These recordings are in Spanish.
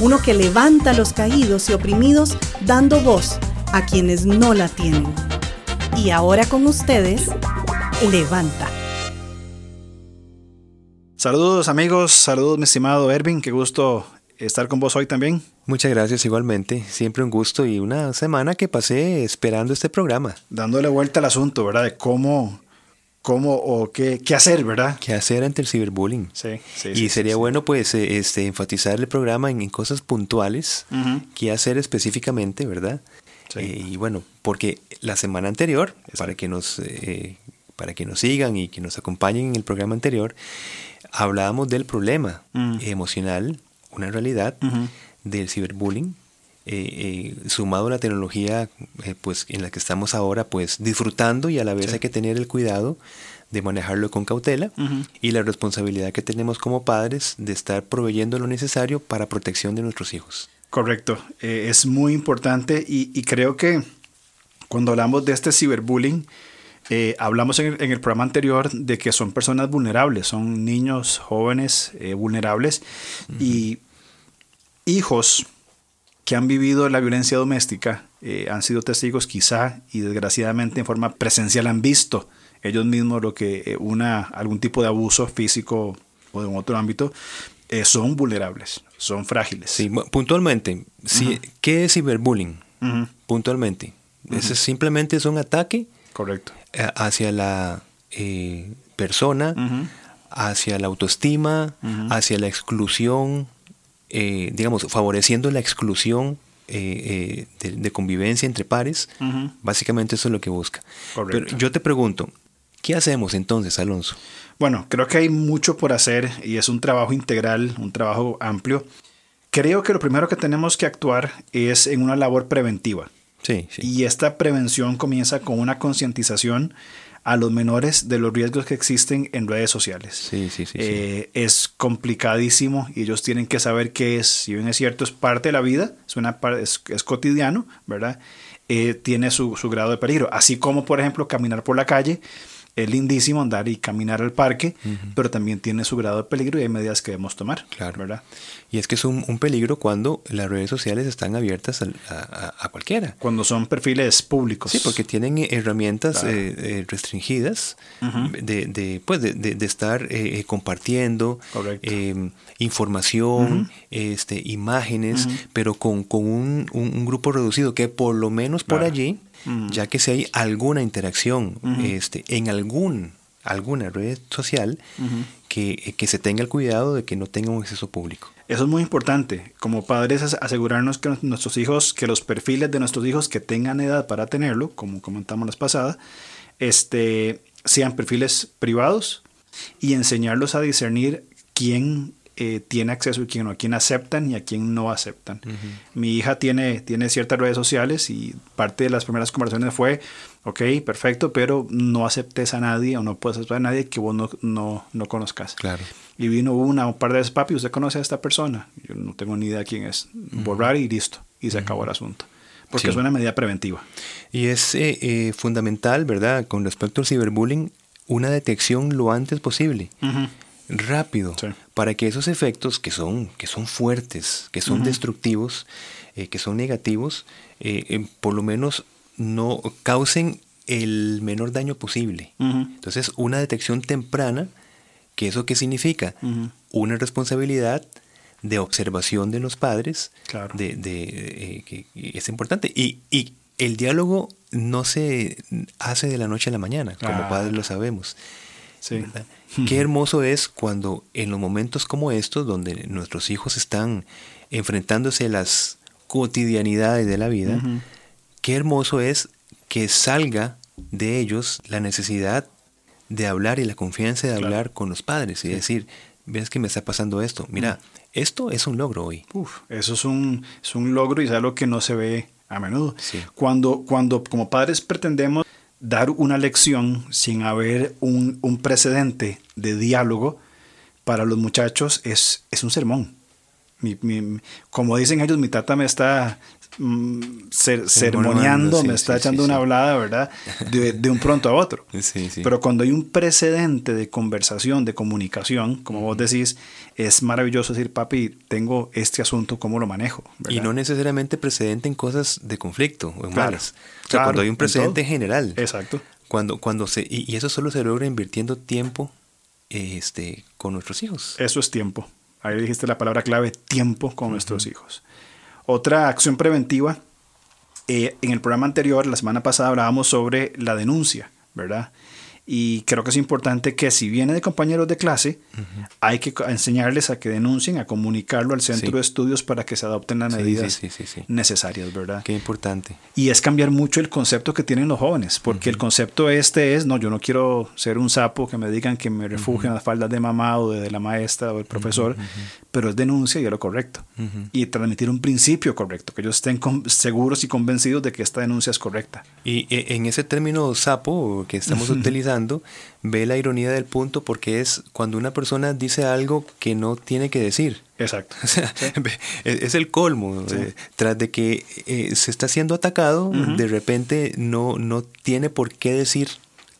uno que levanta a los caídos y oprimidos dando voz a quienes no la tienen. Y ahora con ustedes, Levanta. Saludos amigos, saludos mi estimado Ervin, qué gusto estar con vos hoy también. Muchas gracias igualmente, siempre un gusto y una semana que pasé esperando este programa. Dándole vuelta al asunto, ¿verdad? De cómo, cómo o qué, qué hacer, ¿verdad? ¿Qué hacer ante el ciberbullying? Sí, sí. Y sería bueno pues eh, este, enfatizar el programa en, cosas puntuales, qué hacer específicamente, ¿verdad? Eh, y bueno, porque la semana anterior, para que, nos, eh, para que nos sigan y que nos acompañen en el programa anterior, hablábamos del problema mm. emocional, una realidad del ciberbullying, eh, sumado a la tecnología pues, en la que estamos ahora pues disfrutando y a la vez hay que tener el cuidado de manejarlo con cautela y la responsabilidad que tenemos como padres de estar proveyendo lo necesario para protección de nuestros hijos. Correcto, eh, es muy importante y, creo que cuando hablamos de este ciberbullying, eh, hablamos en el, programa anterior de que son personas vulnerables, son niños jóvenes eh, vulnerables y hijos que han vivido la violencia doméstica, han sido testigos quizá y desgraciadamente en forma presencial han visto ellos mismos lo que una, algún tipo de abuso físico o de otro ámbito, son vulnerables son frágiles. Sí, puntualmente, ¿qué es ciberbullying? Puntualmente. Ese simplemente es un ataque Correcto. hacia la eh, persona, hacia la autoestima, hacia la exclusión, eh, digamos, favoreciendo la exclusión eh, de, convivencia entre pares. Básicamente eso es lo que busca. Correcto. Pero yo te pregunto, ¿qué hacemos entonces, Alonso? Bueno, creo que hay mucho por hacer y es un trabajo integral, un trabajo amplio. Creo que lo primero que tenemos que actuar es en una labor preventiva. Sí, sí. Y esta prevención comienza con una concientización a los menores de los riesgos que existen en redes sociales. Sí, sí, sí, eh, Es complicadísimo y ellos tienen que saber qué es, si bien es cierto, es parte de la vida, es, una, es, es cotidiano, ¿verdad? Eh, tiene su, su grado de peligro. Así como, por ejemplo, caminar por la calle es lindísimo andar y caminar al parque, pero también tiene su grado de peligro y hay medidas que debemos tomar. Claro. ¿verdad? Y es que es un, peligro cuando las redes sociales están abiertas a, cualquiera. Cuando son perfiles públicos. Sí, porque tienen herramientas eh, eh, restringidas de, pues de, estar eh, compartiendo información, este, imágenes, pero con, un, grupo reducido que por lo menos por allí ya que si hay alguna interacción este, en algún, alguna red social, que, que, se tenga el cuidado de que no tenga un exceso público. Eso es muy importante. Como padres, asegurarnos que nuestros hijos, que los perfiles de nuestros hijos que tengan edad para tenerlo, como comentamos las pasadas, este, sean perfiles privados y enseñarlos a discernir quién eh, tiene acceso y quién no, a quién aceptan y a quién no aceptan. Mi hija tiene, tiene ciertas redes sociales y parte de las primeras conversaciones fue, ok, perfecto, pero no aceptes a nadie o no puedes aceptar a nadie que vos no, no, conozcas. Claro. Y vino una un par de veces, papi, ¿usted conoce a esta persona? Yo no tengo ni idea quién es. Borrar y listo. Y se acabó el asunto. Porque es una medida preventiva. Y es eh, eh, fundamental, ¿verdad? Con respecto al ciberbullying, una detección lo antes posible rápido para que esos efectos que son, que son fuertes, que son destructivos, eh, que son negativos, eh, eh, por lo menos no causen el menor daño posible. Entonces, una detección temprana, ¿qué eso qué significa? Una responsabilidad de observación de los padres, de, de que es importante. Y, y, el diálogo no se hace de la noche a la mañana, como padres lo sabemos. Sí. Qué hermoso es cuando en los momentos como estos, donde nuestros hijos están enfrentándose a las cotidianidades de la vida, qué hermoso es que salga de ellos la necesidad de hablar y la confianza de hablar con los padres y decir, ves que me está pasando esto, mira, Esto es un logro hoy. Uf, eso es un, es un logro y es algo que no se ve a menudo. Cuando, cuando como padres pretendemos dar una lección sin haber un, un precedente de diálogo, para los muchachos es, es un sermón. Mi, mi, como dicen ellos, mi tata me está mm, sermoneando, me está echando una hablada, ¿verdad? De, de, un pronto a otro. Pero cuando hay un precedente de conversación, de comunicación, como vos decís, es maravilloso decir, papi, tengo este asunto, ¿cómo lo manejo? Y no necesariamente precedente en cosas de conflicto o en malas. O sea, cuando hay un precedente general. Exacto. Cuando, cuando se, y, y eso solo se logra invirtiendo tiempo este, con nuestros hijos. Eso es tiempo. Ahí dijiste la palabra clave, tiempo con nuestros hijos. Otra acción preventiva, eh, en el programa anterior, la semana pasada, hablábamos sobre la denuncia, ¿verdad? Y creo que es importante que si viene de compañeros de clase, hay que enseñarles a que denuncien, a comunicarlo al centro de estudios para que se adopten las medidas necesarias, ¿verdad? Qué importante. Y es cambiar mucho el concepto que tienen los jóvenes, porque el concepto este es, no, yo no quiero ser un sapo que me digan que me refugio en las faldas de mamá o de la maestra o el profesor, pero es denuncia y es lo correcto. Y transmitir un principio correcto, que ellos estén seguros y convencidos de que esta denuncia es correcta. Y e, en ese término sapo que estamos utilizando, ve la ironía del punto porque es cuando una persona dice algo que no tiene que decir. Exacto. es, el colmo. Eh, tras de que eh, se está siendo atacado, de repente no, no tiene por qué decir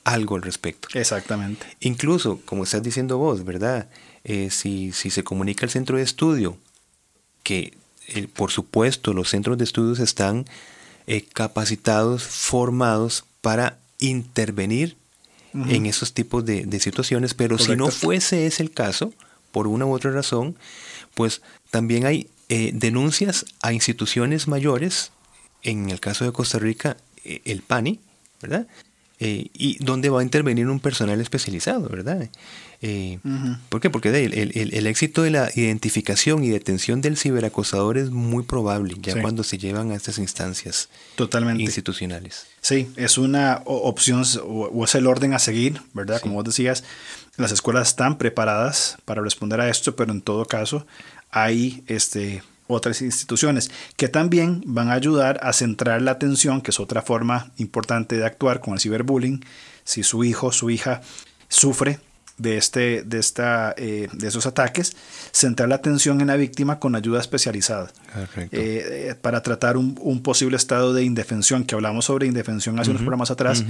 algo al respecto. Exactamente. Incluso, como estás diciendo vos, ¿verdad? Eh, si, si, se comunica al centro de estudio, que por supuesto los centros de estudios están capacitados, formados para intervenir en esos tipos de, situaciones, pero si no fuese ese el caso, por una u otra razón, pues también hay denuncias a instituciones mayores, en el caso de Costa Rica, el PANI, ¿verdad? Y donde va a intervenir un personal especializado, ¿verdad? Eh, ¿Por qué? Porque el, éxito de la identificación y detención del ciberacosador es muy probable ya cuando se llevan a estas instancias Totalmente. institucionales. Sí, es una opción o, es el orden a seguir, ¿verdad? Como vos decías, las escuelas están preparadas para responder a esto, pero en todo caso hay este, otras instituciones que también van a ayudar a centrar la atención, que es otra forma importante de actuar con el ciberbullying. Si su hijo, su hija sufre de, este, de, esta, eh, de esos ataques, centrar la atención en la víctima con ayuda especializada eh, eh, para tratar un, un, posible estado de indefensión, que hablamos sobre indefensión hace unos programas atrás,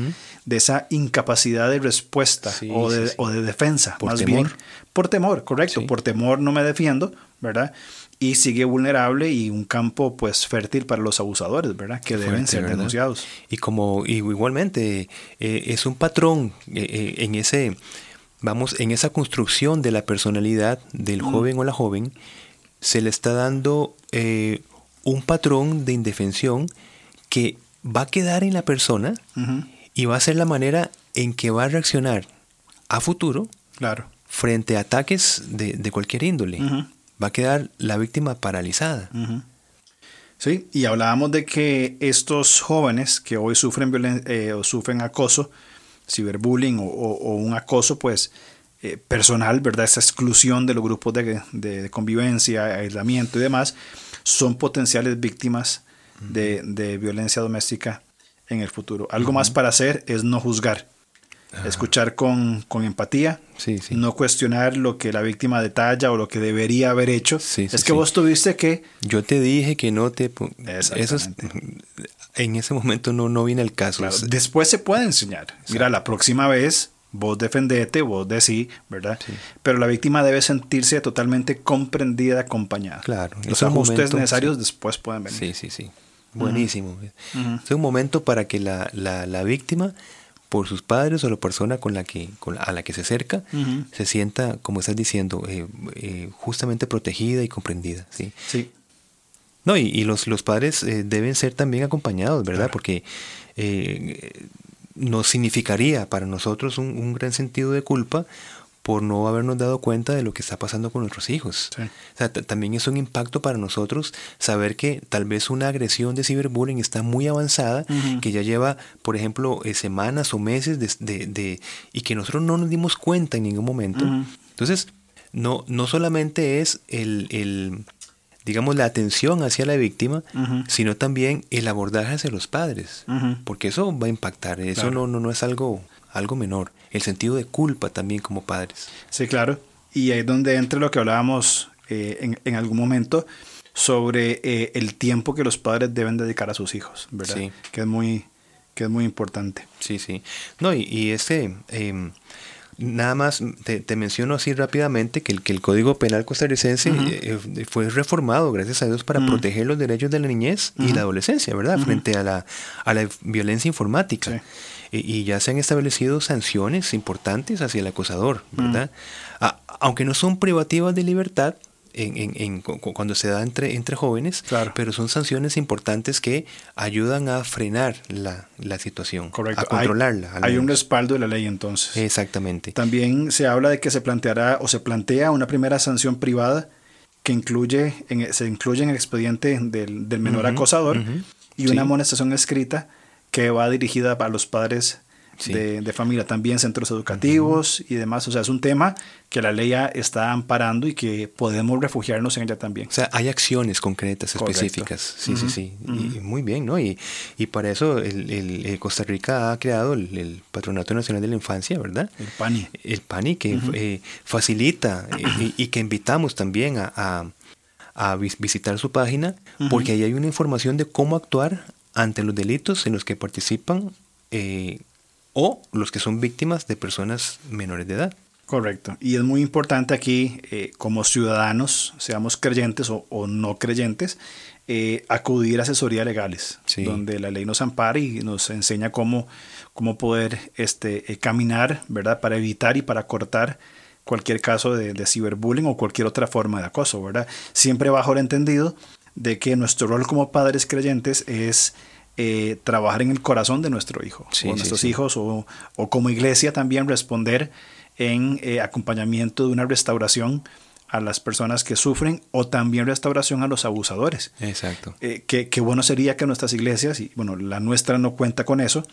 de esa incapacidad de respuesta o, de, o, de, defensa, por más temor. bien. Por temor, correcto, por temor no me defiendo, ¿verdad? y sigue vulnerable y un campo pues fértil para los abusadores, ¿verdad? Que deben ser denunciados. Y como y igualmente es un patrón en ese vamos, en esa construcción de la personalidad del joven o la joven, se le está dando eh, un patrón de indefensión que va a quedar en la persona y va a ser la manera en que va a reaccionar a futuro claro. frente a ataques de, cualquier índole. Va a quedar la víctima paralizada. Sí, y hablábamos de que estos jóvenes que hoy sufren, eh, o sufren acoso, ciberbullying o, un acoso pues eh, personal, ¿verdad? Esa exclusión de los grupos de, convivencia, aislamiento y demás, son potenciales víctimas de, violencia doméstica en el futuro. Algo más para hacer es no juzgar. Escuchar con, empatía, no cuestionar lo que la víctima detalla o lo que debería haber hecho. es que vos tuviste que... Yo te dije que no te... Eso en ese momento no, no viene el caso. Después se puede enseñar. Mira, la próxima vez vos defendete, vos decís, ¿verdad? Pero la víctima debe sentirse totalmente comprendida, acompañada. Claro. Los ajustes necesarios después pueden venir. Sí, sí, sí. Buenísimo. Es un momento para que la, la, la víctima por sus padres o la persona con la que, a la que se acerca, se sienta, como estás diciendo, eh, eh, justamente protegida y comprendida. Sí. sí. No, y, los, los padres eh, deben ser también acompañados, ¿verdad? Porque nos significaría para nosotros un, un gran sentido de culpa por no habernos dado cuenta de lo que está pasando con nuestros hijos. O sea, también es un impacto para nosotros saber que tal vez una agresión de ciberbullying está muy avanzada, que ya lleva, por ejemplo, eh, semanas o meses de, de, y que nosotros no nos dimos cuenta en ningún momento. Entonces, no, no solamente es el, digamos, la atención hacia la víctima, sino también el abordaje hacia los padres, porque eso va a impactar, eso no, no, no es algo, algo menor, el sentido de culpa también como padres. Sí, claro, y ahí es donde entra lo que hablábamos eh, en, en, algún momento sobre eh, el tiempo que los padres deben dedicar a sus hijos, ¿verdad? Sí. Que es muy, que es muy importante. Sí, sí. No, y, y ese... Em, Nada más te, menciono así rápidamente que el, que el Código Penal costarricense eh, fue reformado, gracias a Dios, para proteger los derechos de la niñez y la adolescencia, ¿verdad? Frente a la, a la violencia informática. Y, ya se han establecido sanciones importantes hacia el acosador, ¿verdad? aunque no son privativas de libertad, en, cuando se da entre, entre jóvenes, pero son sanciones importantes que ayudan a frenar la, situación, a controlarla. Hay, un respaldo de la ley entonces. Exactamente. También se habla de que se planteará o se plantea una primera sanción privada que incluye en, se incluye en el expediente del, menor acosador y una amonestación escrita que va dirigida a los padres de, familia, también centros educativos y demás. O sea, es un tema que la ley ya está amparando y que podemos refugiarnos en ella también. O sea, hay acciones concretas, específicas. Sí, sí, sí. y, muy bien, ¿no? Y, y para eso el, el, Costa Rica ha creado el, Patronato Nacional de la Infancia, ¿verdad? El PANI. El PANI que eh, facilita eh, y, que invitamos también a, a, visitar su página porque ahí hay una información de cómo actuar ante los delitos en los que participan eh, o los que son víctimas de personas menores de edad. Correcto. Y es muy importante aquí, eh, como ciudadanos, seamos creyentes o, no creyentes, eh, acudir a asesoría legales, donde la ley nos ampara y nos enseña cómo, cómo poder este, eh, caminar, ¿verdad? Para evitar y para cortar cualquier caso de, de, ciberbullying o cualquier otra forma de acoso, ¿verdad? Siempre bajo el entendido de que nuestro rol como padres creyentes es eh, trabajar en el corazón de nuestro hijo, o nuestros hijos, o, como iglesia también responder en eh, acompañamiento de una restauración a las personas que sufren o también restauración a los abusadores. Exacto. Eh, qué, bueno sería que nuestras iglesias, y bueno, la nuestra no cuenta con eso,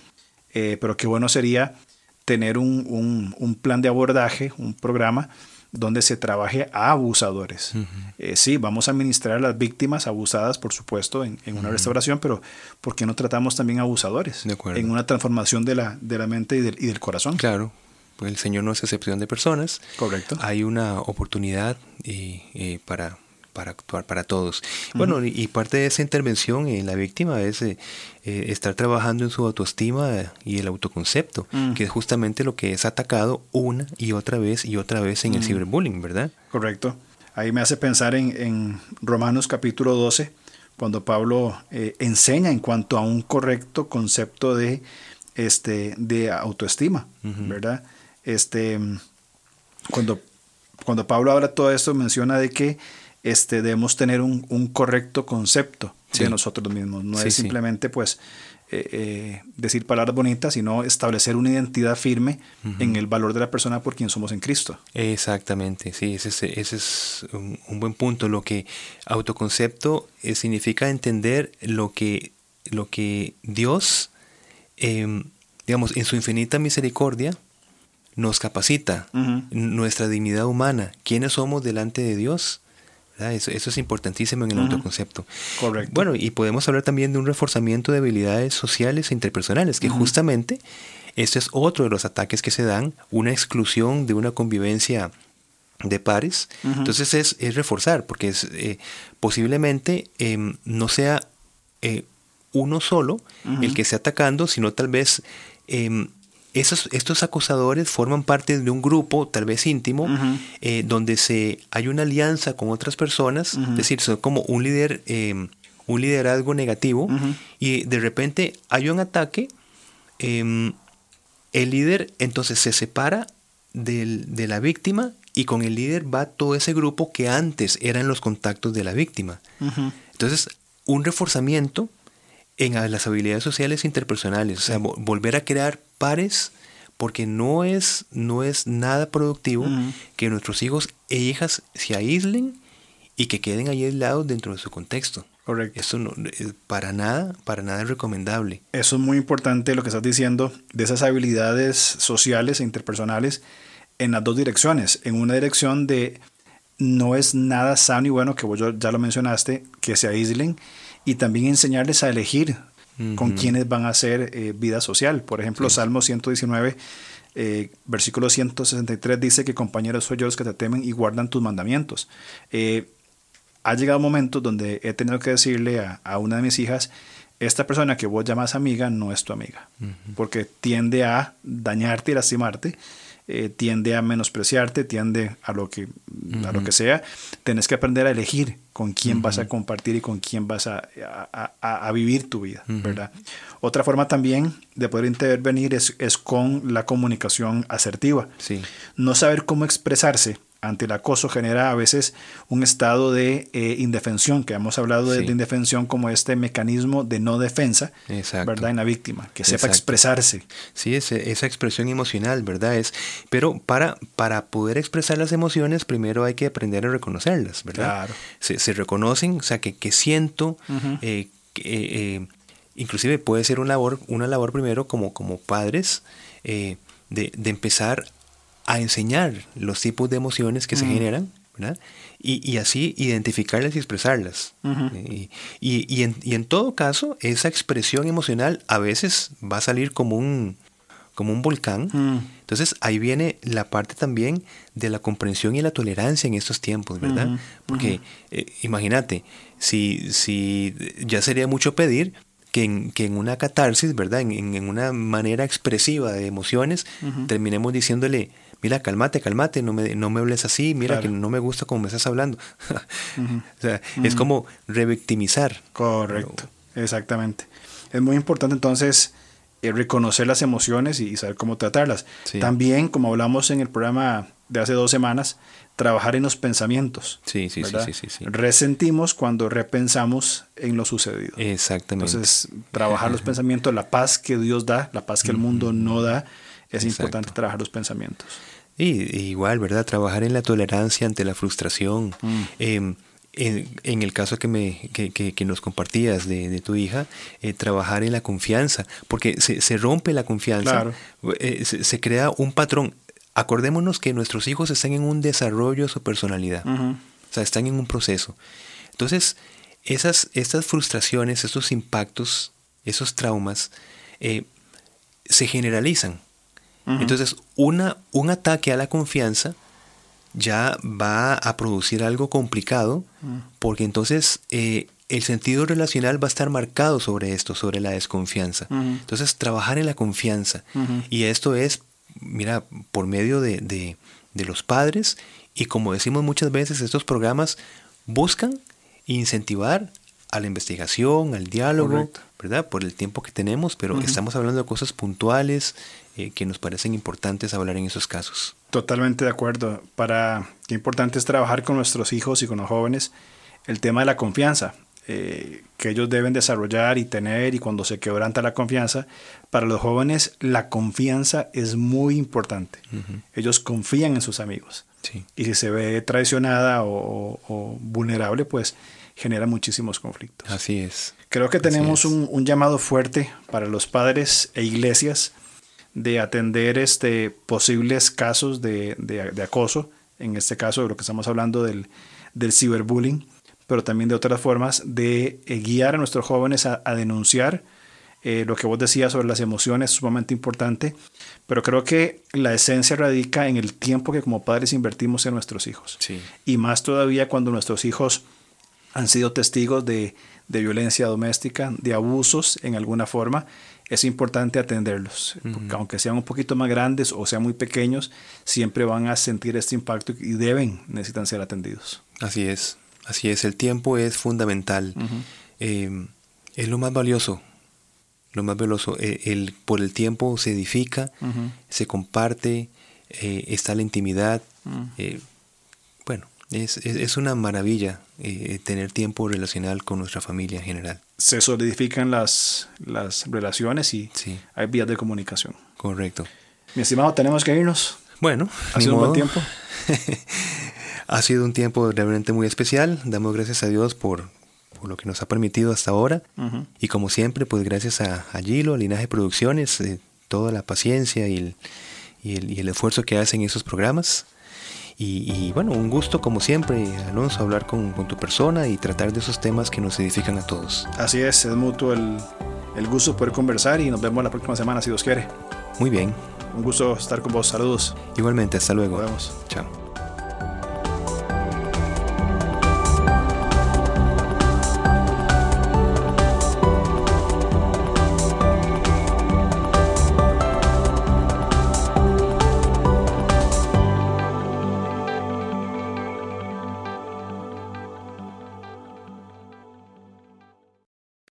pero qué bueno sería tener un, un plan de abordaje, un programa donde se trabaje a abusadores. Eh, sí, vamos a administrar a las víctimas abusadas, por supuesto, en, una restauración, pero ¿por qué no tratamos también a abusadores? En una transformación de la, de la mente y del, y del corazón. Claro, pues el Señor no es excepción de personas. Correcto. Hay una oportunidad y, eh, para para actuar para todos. Bueno, y parte de esa intervención en la víctima es eh, eh, estar trabajando en su autoestima y el autoconcepto, que es justamente lo que es atacado una y otra vez y otra vez en el ciberbullying, ¿verdad? Correcto. Ahí me hace pensar en, Romanos capítulo 12, cuando Pablo eh, enseña en cuanto a un correcto concepto de, este, de autoestima, ¿verdad? Este, cuando, cuando Pablo habla todo esto, menciona de que este, debemos tener un, un correcto concepto de nosotros mismos. No es simplemente pues eh, eh, decir palabras bonitas, sino establecer una identidad firme en el valor de la persona por quien somos en Cristo. Exactamente, sí, ese, ese es un, buen punto. Lo que autoconcepto eh, significa entender lo que, lo que Dios, em, digamos, en su infinita misericordia, nos capacita, nuestra dignidad humana, quiénes somos delante de Dios eso, es importantísimo en el autoconcepto. Correcto. Bueno, y podemos hablar también de un reforzamiento de habilidades sociales e interpersonales, que justamente este es otro de los ataques que se dan, una exclusión de una convivencia de pares. Entonces es, reforzar, porque es eh, posiblemente em, no sea eh, uno solo el que esté atacando, sino tal vez em, estos acosadores forman parte de un grupo, tal vez íntimo, eh, donde se, hay una alianza con otras personas, es decir, son como un líder, em, un liderazgo negativo, y de repente hay un ataque, em, el líder entonces se separa de la víctima y con el líder va todo ese grupo que antes eran los contactos de la víctima. Entonces, un reforzamiento en las habilidades sociales interpersonales, o sea, volver a crear pares, porque no es, no es nada productivo que nuestros hijos e hijas se aíslen y que queden ahí aislados dentro de su contexto. Correcto. Eso no, eh, para nada, para nada es recomendable. Eso es muy importante lo que estás diciendo de esas habilidades sociales e interpersonales. en las dos direcciones. En una dirección de no es nada sano y bueno, que vos ya lo mencionaste, que se aíslen y también enseñarles a elegir con quienes van a hacer eh, vida social. Por ejemplo, Salmo 119, eh, versículo 163 dice que compañeros soy yo los que te temen y guardan tus mandamientos. Eh, ha llegado un momento donde he tenido que decirle a, una de mis hijas, esta persona que vos llamas amiga no es tu amiga, porque tiende a dañarte y lastimarte eh, tiende a menospreciarte, tiende a lo que, a lo que sea. Tienes que aprender a elegir con quién vas a compartir y con quién vas a, a, vivir tu vida, ¿verdad? Otra forma también de poder intervenir es, es con la comunicación asertiva. Sí. No saber cómo expresarse ante el acoso genera a veces un estado de eh, indefensión, que hemos hablado de, indefensión como este mecanismo de no defensa, ¿verdad? En la víctima, que sepa expresarse. Sí, esa expresión emocional, ¿verdad? Es, pero para, para poder expresar las emociones, primero hay que aprender a reconocerlas, ¿verdad? Claro. Se, reconocen, o sea, que, que siento, eh, eh, inclusive puede ser una labor, una labor primero como, como padres, de, de empezar a enseñar los tipos de emociones que se generan, ¿verdad? Y, así identificarlas y expresarlas. y, y, en, y, en, todo caso, esa expresión emocional a veces va a salir como un, como un volcán. Entonces ahí viene la parte también de la comprensión y la tolerancia en estos tiempos, ¿verdad? Porque eh, imagínate, si, si ya sería mucho pedir que en, que en una catarsis, ¿verdad? En, en, una manera expresiva de emociones, terminemos diciéndole, mira, cálmate, cálmate, no me, no me hables así, mira que no me gusta como me estás hablando. o sea, es como revictimizar. Correcto, exactamente. Es muy importante entonces eh, reconocer las emociones y, saber cómo tratarlas. También, como hablamos en el programa de hace dos semanas, trabajar en los pensamientos. Sí, sí, sí, sí, sí, Resentimos cuando repensamos en lo sucedido. Exactamente. Entonces, trabajar los pensamientos, la paz que Dios da, la paz que el mundo no da, es importante trabajar los pensamientos. Y, igual, ¿verdad? Trabajar en la tolerancia ante la frustración. Mm. Em, en, el caso que, me, que, que, nos compartías de, tu hija, eh, trabajar en la confianza, porque se, se rompe la confianza, eh, se, crea un patrón. Acordémonos que nuestros hijos están en un desarrollo de su personalidad, o sea, están en un proceso. Entonces, esas, estas frustraciones, esos impactos, esos traumas, eh, se generalizan. Entonces, una, un ataque a la confianza ya va a producir algo complicado, porque entonces eh, el sentido relacional va a estar marcado sobre esto, sobre la desconfianza. Entonces, trabajar en la confianza. Y esto es, mira, por medio de, de, los padres, y como decimos muchas veces, estos programas buscan incentivar a la investigación, al diálogo, ¿verdad? Por el tiempo que tenemos, pero estamos hablando de cosas puntuales, eh, que nos parecen importantes hablar en esos casos. Totalmente de acuerdo. Para qué importante es trabajar con nuestros hijos y con los jóvenes el tema de la confianza eh, que ellos deben desarrollar y tener y cuando se quebranta la confianza. Para los jóvenes la confianza es muy importante. Ellos confían en sus amigos. Y si se ve traicionada o, vulnerable, pues genera muchísimos conflictos. Así es. Creo que tenemos un, un, llamado fuerte para los padres e iglesias de atender este, posibles casos de, acoso, en este caso de lo que estamos hablando del, del ciberbullying, pero también de otras formas de eh, guiar a nuestros jóvenes a, denunciar eh, lo que vos decías sobre las emociones es sumamente importante, pero creo que la esencia radica en el tiempo que como padres invertimos en nuestros hijos. Y más todavía cuando nuestros hijos han sido testigos de, de violencia doméstica, de abusos en alguna forma, es importante atenderlos, porque aunque sean un poquito más grandes o sean muy pequeños, siempre van a sentir este impacto y deben, necesitan ser atendidos. Así es, así es, el tiempo es fundamental, eh, es lo más valioso, lo más valioso, eh, el, por el tiempo se edifica, se comparte, eh, está la intimidad, bueno, es, es, una maravilla tener tiempo relacional con nuestra familia en general se solidifican las, las relaciones y hay vías de comunicación. Correcto. Mi estimado, tenemos que irnos. Bueno, ha sido un buen tiempo. ha sido un tiempo realmente muy especial. Damos gracias a Dios por, lo que nos ha permitido hasta ahora. Y como siempre, pues gracias a, a Gilo, a Linaje Producciones, eh, toda la paciencia y, y el, y el esfuerzo que hacen esos programas. Y, bueno, un gusto como siempre, Alonso, hablar con, con, tu persona y tratar de esos temas que nos edifican a todos. Así es, es mutuo el, el gusto poder conversar y nos vemos la próxima semana si Dios quiere. Muy bien. Un gusto estar con vos, saludos. Igualmente, hasta luego. Nos vemos. Chao.